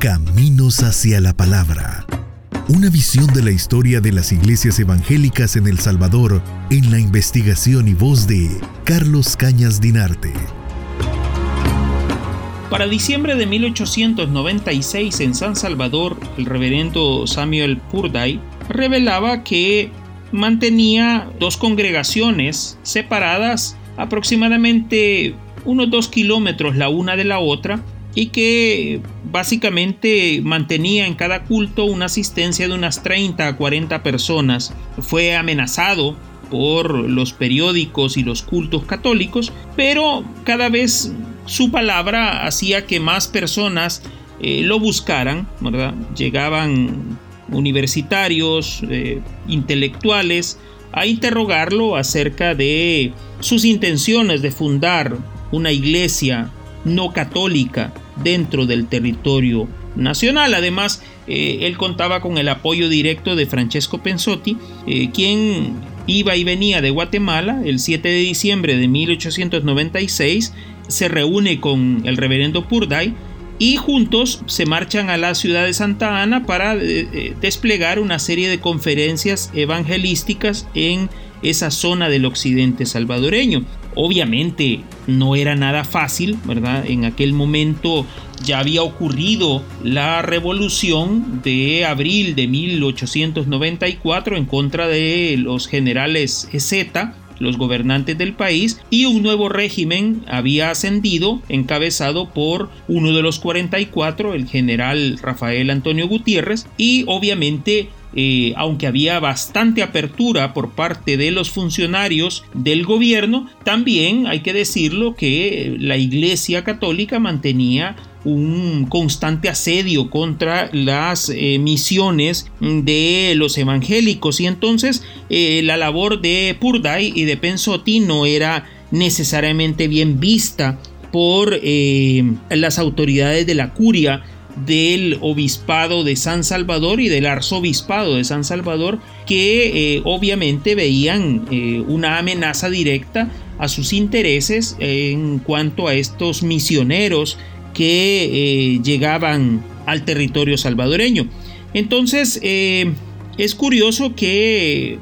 Caminos hacia la Palabra. Una visión de la historia de las iglesias evangélicas en El Salvador en la investigación y voz de Carlos Cañas Dinarte. Para diciembre de 1896 en San Salvador, el reverendo Samuel Purday revelaba que mantenía dos congregaciones separadas aproximadamente unos dos kilómetros la una de la otra y que básicamente mantenía en cada culto una asistencia de unas 30 a 40 personas. Fue amenazado por los periódicos y los cultos católicos, pero cada vez su palabra hacía que más personas eh, lo buscaran, ¿verdad? Llegaban universitarios, eh, intelectuales, a interrogarlo acerca de sus intenciones de fundar una iglesia no católica dentro del territorio nacional. Además, eh, él contaba con el apoyo directo de Francesco Pensotti, eh, quien iba y venía de Guatemala el 7 de diciembre de 1896, se reúne con el reverendo Purday y juntos se marchan a la ciudad de Santa Ana para eh, desplegar una serie de conferencias evangelísticas en esa zona del occidente salvadoreño. Obviamente no era nada fácil, ¿verdad? En aquel momento ya había ocurrido la revolución de abril de 1894 en contra de los generales Z, los gobernantes del país, y un nuevo régimen había ascendido, encabezado por uno de los 44, el general Rafael Antonio Gutiérrez, y obviamente eh, aunque había bastante apertura por parte de los funcionarios del gobierno, también hay que decirlo que la Iglesia Católica mantenía un constante asedio contra las eh, misiones de los evangélicos. Y entonces eh, la labor de Purday y de Pensotti no era necesariamente bien vista por las autoridades de la curia del obispado de San Salvador y del arzobispado de San Salvador que eh, obviamente veían eh, una amenaza directa a sus intereses en cuanto a estos misioneros que eh, llegaban al territorio salvadoreño. Entonces es curioso que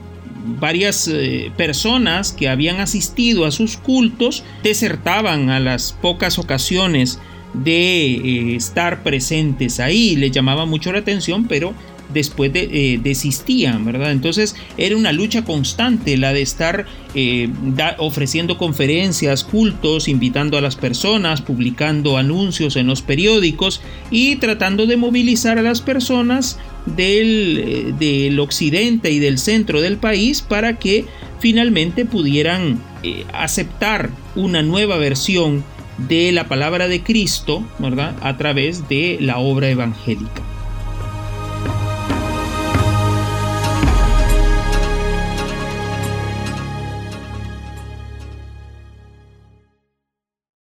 varias personas que habían asistido a sus cultos desertaban a las pocas ocasiones de eh, estar presentes ahí, le llamaba mucho la atención, pero después de, eh, desistían, ¿verdad? Entonces era una lucha constante la de estar eh, ofreciendo conferencias, cultos, invitando a las personas, publicando anuncios en los periódicos y tratando de movilizar a las personas del, del occidente y del centro del país para que finalmente pudieran aceptar una nueva versión de la palabra de Cristo, ¿verdad? A través de la obra evangélica.